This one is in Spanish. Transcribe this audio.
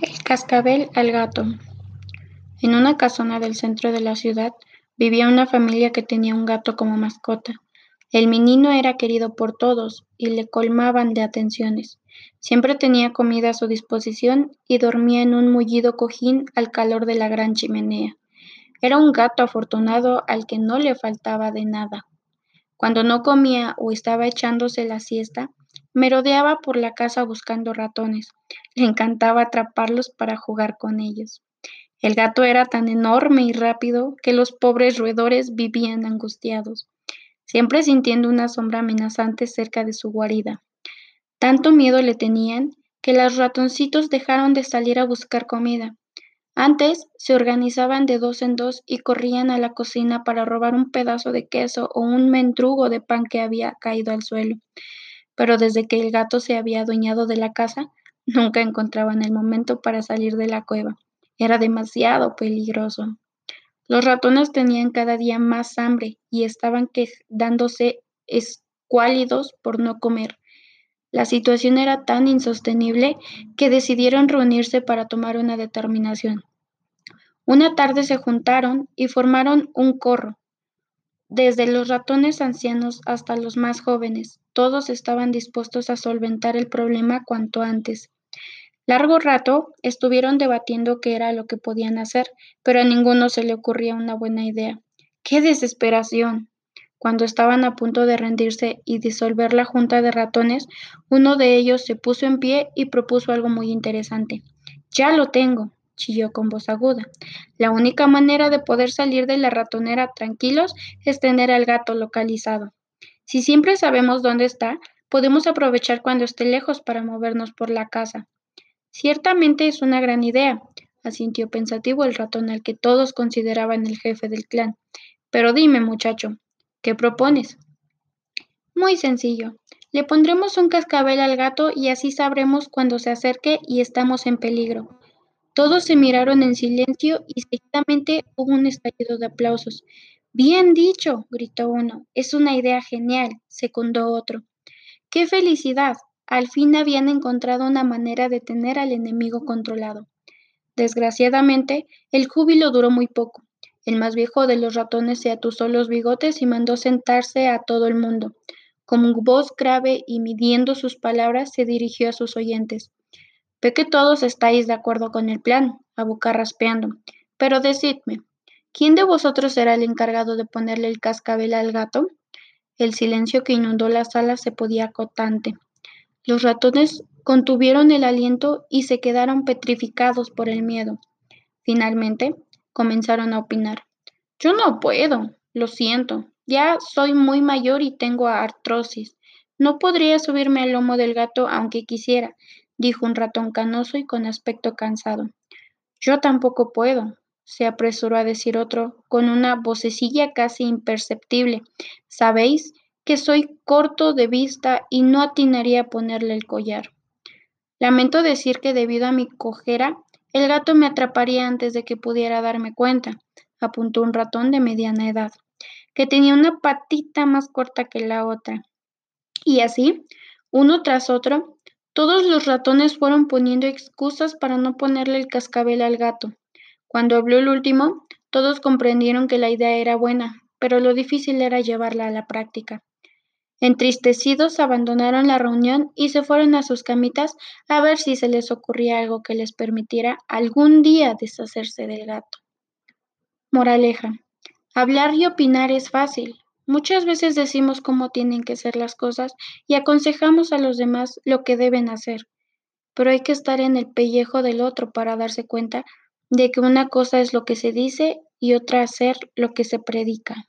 El cascabel al gato. En una casona del centro de la ciudad vivía una familia que tenía un gato como mascota. El menino era querido por todos y le colmaban de atenciones. Siempre tenía comida a su disposición y dormía en un mullido cojín al calor de la gran chimenea. Era un gato afortunado al que no le faltaba de nada. Cuando no comía o estaba echándose la siesta, merodeaba por la casa buscando ratones. Le encantaba atraparlos para jugar con ellos. El gato era tan enorme y rápido que los pobres roedores vivían angustiados, siempre sintiendo una sombra amenazante cerca de su guarida. Tanto miedo le tenían que los ratoncitos dejaron de salir a buscar comida. Antes se organizaban de dos en dos y corrían a la cocina para robar un pedazo de queso o un mendrugo de pan que había caído al suelo pero desde que el gato se había adueñado de la casa, nunca encontraban el momento para salir de la cueva. Era demasiado peligroso. Los ratones tenían cada día más hambre y estaban quedándose escuálidos por no comer. La situación era tan insostenible que decidieron reunirse para tomar una determinación. Una tarde se juntaron y formaron un corro, desde los ratones ancianos hasta los más jóvenes, todos estaban dispuestos a solventar el problema cuanto antes. Largo rato estuvieron debatiendo qué era lo que podían hacer, pero a ninguno se le ocurría una buena idea. ¡Qué desesperación! Cuando estaban a punto de rendirse y disolver la junta de ratones, uno de ellos se puso en pie y propuso algo muy interesante. Ya lo tengo, chilló con voz aguda. La única manera de poder salir de la ratonera tranquilos es tener al gato localizado. Si siempre sabemos dónde está, podemos aprovechar cuando esté lejos para movernos por la casa. Ciertamente es una gran idea, asintió pensativo el ratón al que todos consideraban el jefe del clan. Pero dime, muchacho, ¿qué propones? Muy sencillo. Le pondremos un cascabel al gato y así sabremos cuando se acerque y estamos en peligro. Todos se miraron en silencio y seguidamente hubo un estallido de aplausos. Bien dicho, gritó uno. Es una idea genial, secundó otro. ¡Qué felicidad! Al fin habían encontrado una manera de tener al enemigo controlado. Desgraciadamente, el júbilo duró muy poco. El más viejo de los ratones se atusó los bigotes y mandó sentarse a todo el mundo. Con voz grave y midiendo sus palabras, se dirigió a sus oyentes. Ve que todos estáis de acuerdo con el plan, raspeando. Pero decidme, ¿quién de vosotros será el encargado de ponerle el cascabel al gato? El silencio que inundó la sala se podía acotante. Los ratones contuvieron el aliento y se quedaron petrificados por el miedo. Finalmente, comenzaron a opinar. Yo no puedo, lo siento. Ya soy muy mayor y tengo artrosis. No podría subirme al lomo del gato aunque quisiera, dijo un ratón canoso y con aspecto cansado. Yo tampoco puedo, se apresuró a decir otro, con una vocecilla casi imperceptible. Sabéis que soy corto de vista y no atinaría a ponerle el collar. Lamento decir que debido a mi cojera, el gato me atraparía antes de que pudiera darme cuenta, apuntó un ratón de mediana edad, que tenía una patita más corta que la otra. Y así, uno tras otro, todos los ratones fueron poniendo excusas para no ponerle el cascabel al gato. Cuando habló el último, todos comprendieron que la idea era buena, pero lo difícil era llevarla a la práctica. Entristecidos abandonaron la reunión y se fueron a sus camitas a ver si se les ocurría algo que les permitiera algún día deshacerse del gato. Moraleja. Hablar y opinar es fácil, Muchas veces decimos cómo tienen que ser las cosas y aconsejamos a los demás lo que deben hacer, pero hay que estar en el pellejo del otro para darse cuenta de que una cosa es lo que se dice y otra hacer lo que se predica.